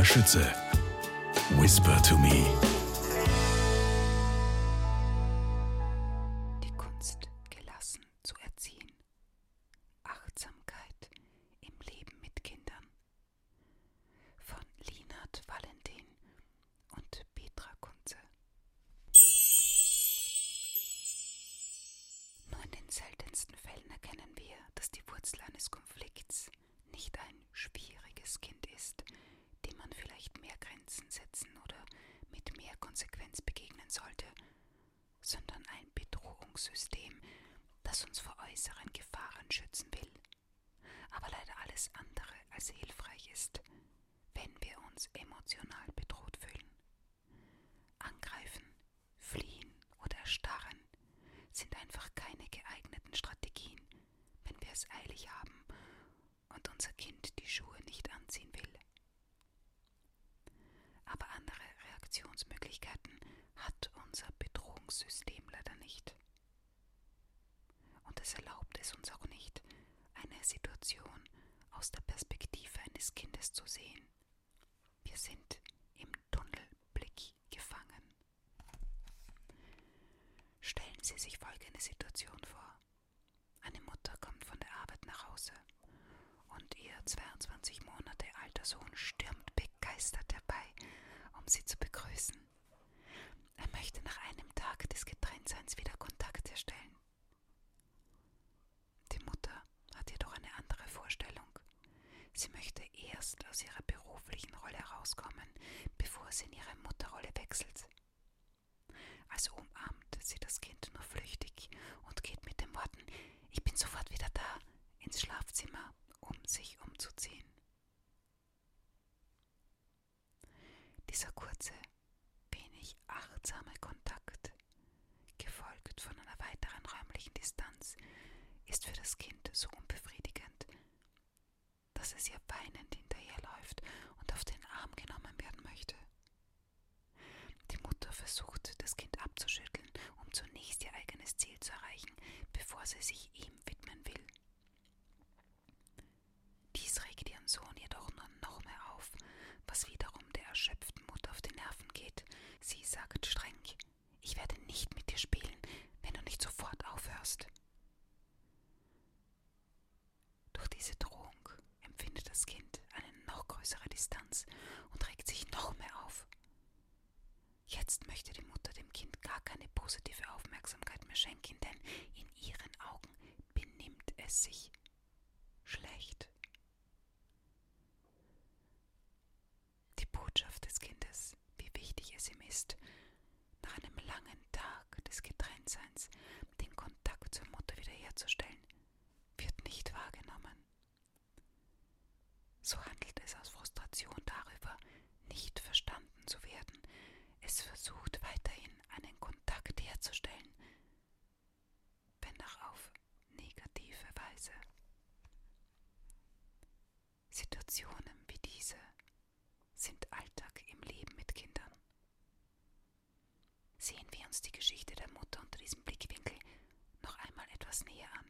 Maria Schütze. Whisper to me. Die Kunst, gelassen zu erziehen. Achtsamkeit im Leben mit Kindern. Von Linard Valentin und Petra Kunze. Nur in den seltensten Fällen erkennen wir, dass die Wurzel eines Konflikts nicht ein schwieriges Kind ist, dem man vielleicht mehr Grenzen setzen oder mit mehr Konsequenz begegnen sollte, sondern ein Bedrohungssystem, das uns vor äußeren Gefahren schützen will, aber leider alles andere als hilfreich ist, wenn wir uns emotional bedroht fühlen. Angreifen, fliehen oder erstarren sind einfach keine geeigneten Strategien, wenn wir es eilig haben und unser Kind die Schuhe nicht anziehen will. Aber andere Reaktionsmöglichkeiten hat unser Bedrohungssystem leider nicht. Und es erlaubt es uns auch nicht, Situation aus der Perspektive eines Kindes zu sehen. Wir sind im Tunnelblick gefangen. Stellen Sie sich folgende Situation vor. Eine Mutter kommt von der Arbeit nach Hause und ihr 22 Monate alter Sohn stürmt begeistert herbei, um sie zu begrüßen. Er möchte nach einem Tag des Getrenntseins wieder Kontakt herstellen. Die Mutter hat jedoch eine andere Vorstellung. Sie möchte erst aus ihrer beruflichen Rolle herauskommen, bevor sie in ihre Mutterrolle wechselt. Also umarmt sie das Kind nur flüchtig und geht mit den Worten Ich bin sofort wieder da ins Schlafzimmer, um sich umzuziehen. Dieser kurze, wenig achtsame Kontakt, gefolgt von einer weiteren räumlichen Distanz, ist für das Kind so unbefriedigend, dass es ihr weinend hinterherläuft und auf den Arm genommen werden möchte. Die Mutter versucht, das Kind abzuschütteln, um zunächst ihr eigenes Ziel zu erreichen, bevor sie sich ihm widmen will. Dies regt ihren Sohn jedoch nur noch mehr auf, was wiederum der erschöpften Mutter auf die Nerven geht. Sie sagt streng, ich werde nicht mit dir spielen, wenn du nicht sofort aufhörst. Durch diese Drohung empfindet das Kind eine noch größere Distanz und regt sich noch mehr auf. Jetzt möchte die Mutter dem Kind gar keine positive Aufmerksamkeit mehr schenken, denn in ihren Augen benimmt es sich schlecht. Die Botschaft des Kindes, wie wichtig es ihm ist, nach einem langen Tag des Getrenntseins den Kontakt zur Mutter wiederherzustellen, wird nicht wahrgenommen. So handelt es aus Frustration darüber, nicht verstanden zu werden. Es versucht weiterhin einen Kontakt herzustellen, wenn auch auf negative Weise. Situationen wie diese sind Alltag im Leben mit Kindern. Sehen wir uns die Geschichte der Mutter unter diesem Blickwinkel noch einmal etwas näher an.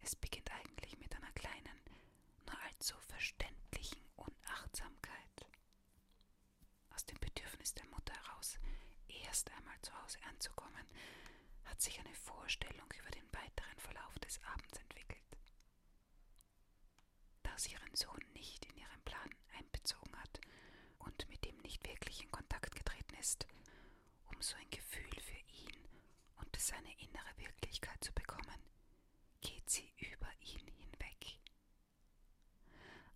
Es beginnt eigentlich mit einer kleinen, nur allzu verständlichen Unachtsamkeit. Aus dem Bedürfnis der Mutter heraus, erst einmal zu Hause anzukommen, hat sich eine Vorstellung über den weiteren Verlauf des Abends entwickelt. Da sie ihren Sohn nicht in ihren Plan einbezogen hat und mit ihm nicht wirklich in Kontakt getreten ist, um so ein Gefühl für ihn und seine innere Wirklichkeit zu bekommen, geht sie über ihn hinweg.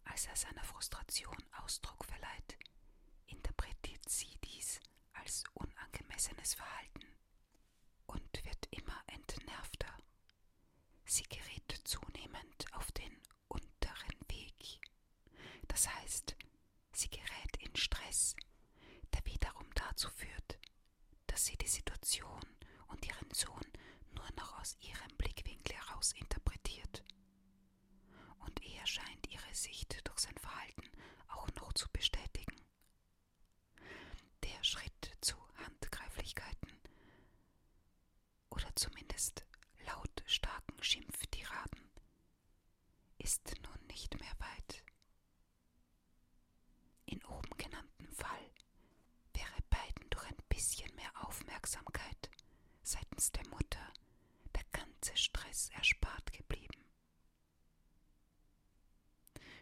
Als er seiner Frustration Ausdruck verleiht, interpretiert sie dies als unangemessenes Verhalten und wird immer entnervter. Sie gerät zunehmend auf den unteren Weg. Das heißt, sie gerät in Stress, der wiederum dazu führt, dass sie die Situation und ihren Sohn nur noch aus ihrem Blickwinkel heraus interpretiert. Und er scheint ihre Sicht durch sein Verhalten auch noch zu bestätigen. Der Schritt zu Handgreiflichkeiten oder zumindest Schimpftiraden ist nun nicht mehr weit. In oben genanntem Fall wäre beiden durch ein bisschen mehr Aufmerksamkeit seitens der Mutter der ganze Stress erspart geblieben.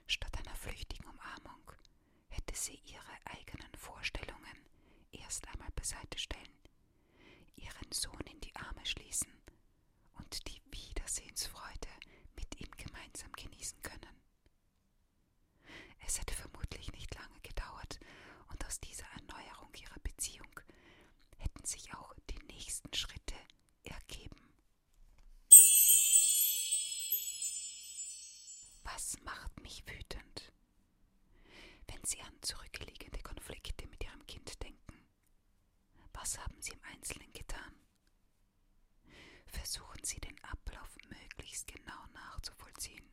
Statt einer flüchtigen Umarmung hätte sie ihre eigenen Vorstellungen erst einmal beiseite stellen, ihren Sohn in die Arme schließen und die Wiedersehensfreude mit ihm gemeinsam genießen können. Es hätte vermutlich nicht lange gedauert, und aus dieser Erneuerung ihrer Beziehung hätten sich auch die nächsten Schritte ergeben. Was macht mich wütend? Wenn Sie an zurückliegende Konflikte mit Ihrem Kind denken, was haben Sie im Einzelnen getan? Versuchen Sie den Ablauf möglichst genau nachzuvollziehen.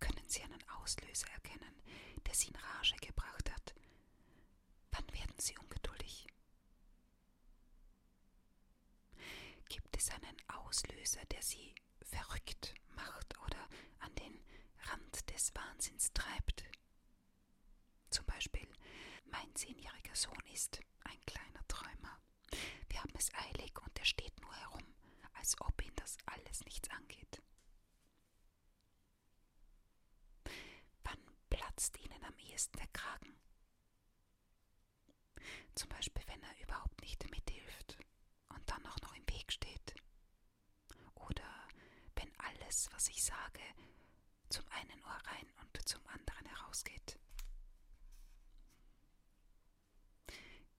Können Sie einen Auslöser erkennen, der Sie in Rage gebracht hat? Wann werden Sie ungeduldig? Gibt es einen Auslöser, der Sie verrückt macht oder an den Rand des Wahnsinns treibt? Zum Beispiel, mein zehnjähriger Sohn ist ein kleiner Träumer. Wir haben es eilig und er steht nur herum, als ob ihn das alles nichts angeht. Wann platzt Ihnen am ehesten der Kragen? Zum Beispiel, wenn er überhaupt nicht mithilft und dann auch noch im Weg steht. Oder wenn alles, was ich sage, zum einen Ohr rein und zum anderen herausgeht.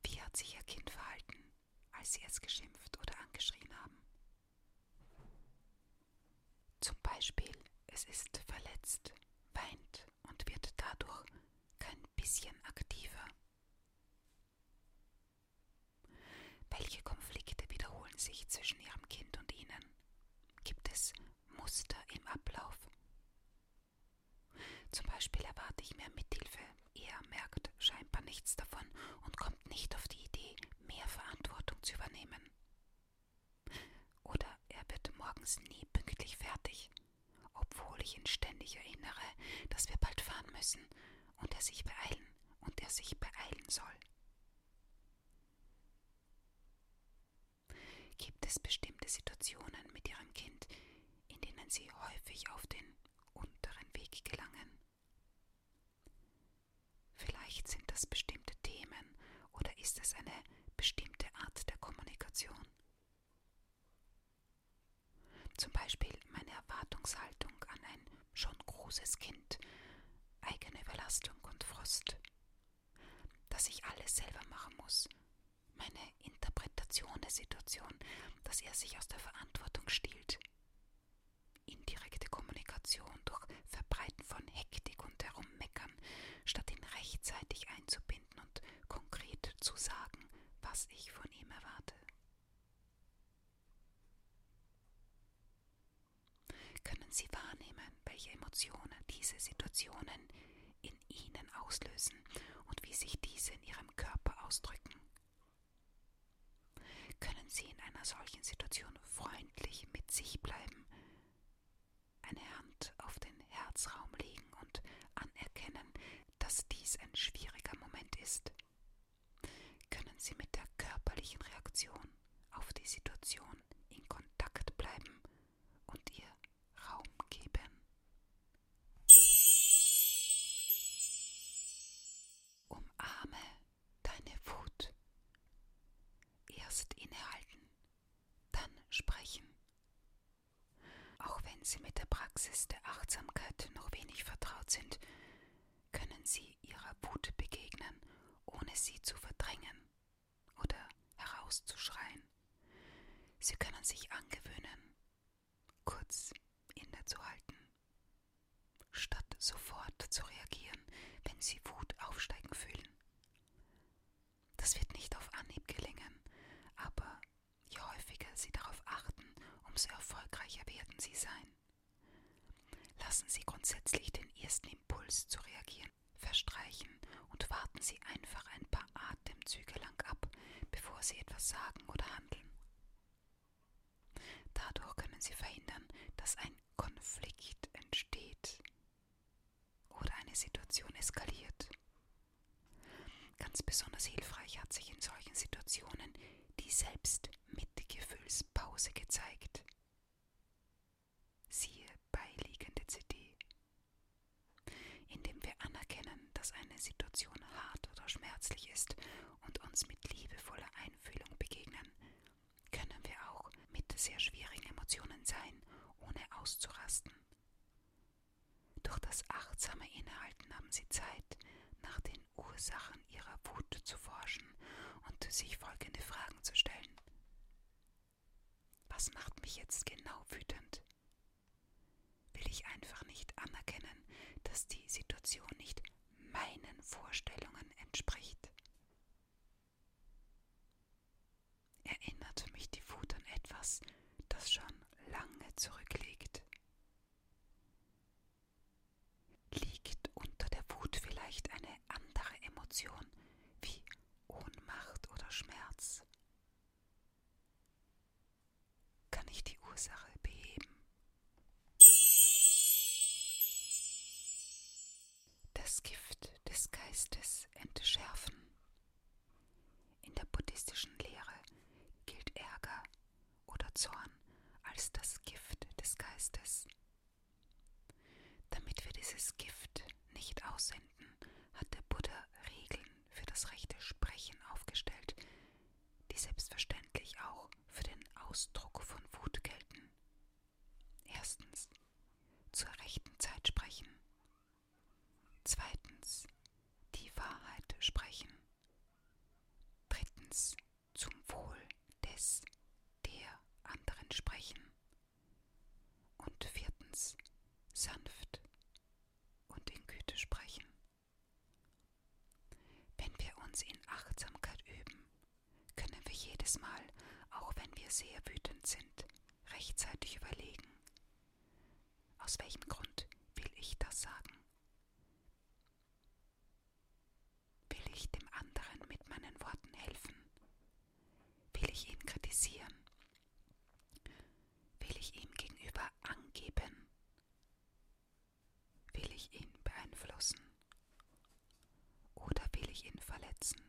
Wie hat sich Ihr Kind verhalten, als Sie es geschimpft oder angeschrien haben? Zum Beispiel, es ist verletzt, weint und wird dadurch kein bisschen aktiver. Welche Konflikte wiederholen sich zwischen Ihrem Kind und Ihnen? Gibt es Muster im Ablauf? Zum Beispiel erwarte ich mehr Mithilfe, er merkt scheinbar nichts davon und kommt nicht auf die Idee, mehr Verantwortung zu übernehmen. Oder er wird morgens nie ich ihn ständig erinnere, dass wir bald fahren müssen und er sich beeilen und er sich beeilen soll. Gibt es bestimmte Situationen mit Ihrem Kind, in denen Sie häufig auf den unteren Weg gelangen? Vielleicht sind das bestimmte Themen oder ist es eine bestimmte Art der Kommunikation? Zum Beispiel meine Erwartungshaltung großes Kind, eigene Überlastung und Frust, dass ich alles selber machen muss, meine Interpretation der Situation, dass er sich aus der Verantwortung stiehlt, indirekte Kommunikation durch Verbreiten von Hektik und Herummeckern, statt ihn rechtzeitig einzubinden und konkret zu sagen, was ich von ihm erwarte. Können Sie wahrnehmen, welche Emotionen diese Situationen in Ihnen auslösen und wie sich diese in Ihrem Körper ausdrücken? Können Sie in einer solchen Situation freundlich mit sich bleiben, eine Hand auf den Herzraum legen und anerkennen, dass dies ein schwieriger Moment ist? Können Sie mit der körperlichen Reaktion auf die Situation in Kontakt bleiben und ihr Raum geben? Umarme deine Wut. Erst innehalten, dann sprechen. Auch wenn Sie mit der Praxis der Achtsamkeit noch wenig vertraut sind, können Sie Ihrer Wut begegnen, ohne sie zu verdrängen oder herauszuschreien. Sie können sich angewöhnen, kurz innezuhalten, statt sofort zu reagieren, wenn Sie Wut aufsteigen fühlen. Das wird nicht auf Anhieb gelingen, aber je häufiger Sie darauf achten, umso erfolgreicher werden Sie sein. Lassen Sie grundsätzlich den ersten Impuls zu reagieren verstreichen und warten Sie einfach ein paar Atemzüge lang ab, bevor Sie etwas sagen oder handeln. Dadurch können Sie verhindern, dass ein Konflikt entsteht oder eine Situation eskaliert. Ganz besonders hilfreich hat sich in solchen Situationen die Selbstmitgefühlspause gezeigt. Siehe beiliegende CD. Indem wir anerkennen, dass ein sehr schwierigen Emotionen sein, ohne auszurasten. Durch das achtsame Innehalten haben Sie Zeit, nach den Ursachen Ihrer Wut zu forschen und sich folgende Fragen zu stellen. Was macht mich jetzt genau wütend? Will ich einfach nicht anerkennen, dass die Situation nicht meinen Vorstellungen entspricht? Erinnert mich die Wut an etwas, das schon lange zurückliegt? Liegt unter der Wut vielleicht eine andere Emotion wie Ohnmacht oder Schmerz? Kann ich die Ursache beheben? Das Gift des Geistes entschärfen. In der buddhistischen Lehre gilt Ärger oder Zorn als das Gift des Geistes. Damit wir dieses Gift nicht aussenden, hat der Buddha Regeln für das rechte Sprechen aufgestellt, die selbstverständlich auch für den Ausdruck von Wut gelten. Erstens, zur rechten Zeit sprechen. Zweitens, die Wahrheit sprechen. Drittens, zum Wohl des, der anderen sprechen. Und viertens, sanft und in Güte sprechen. Wenn wir uns in Achtsamkeit üben, können wir jedes Mal, auch wenn wir sehr wütend sind, rechtzeitig überlegen, aus welchem Grund will ich das sagen? Will ich dem anderen mit meinen Worten helfen? Will ich ihn kritisieren? Will ich ihm gegenüber angeben? Will ich ihn beeinflussen? Oder will ich ihn verletzen?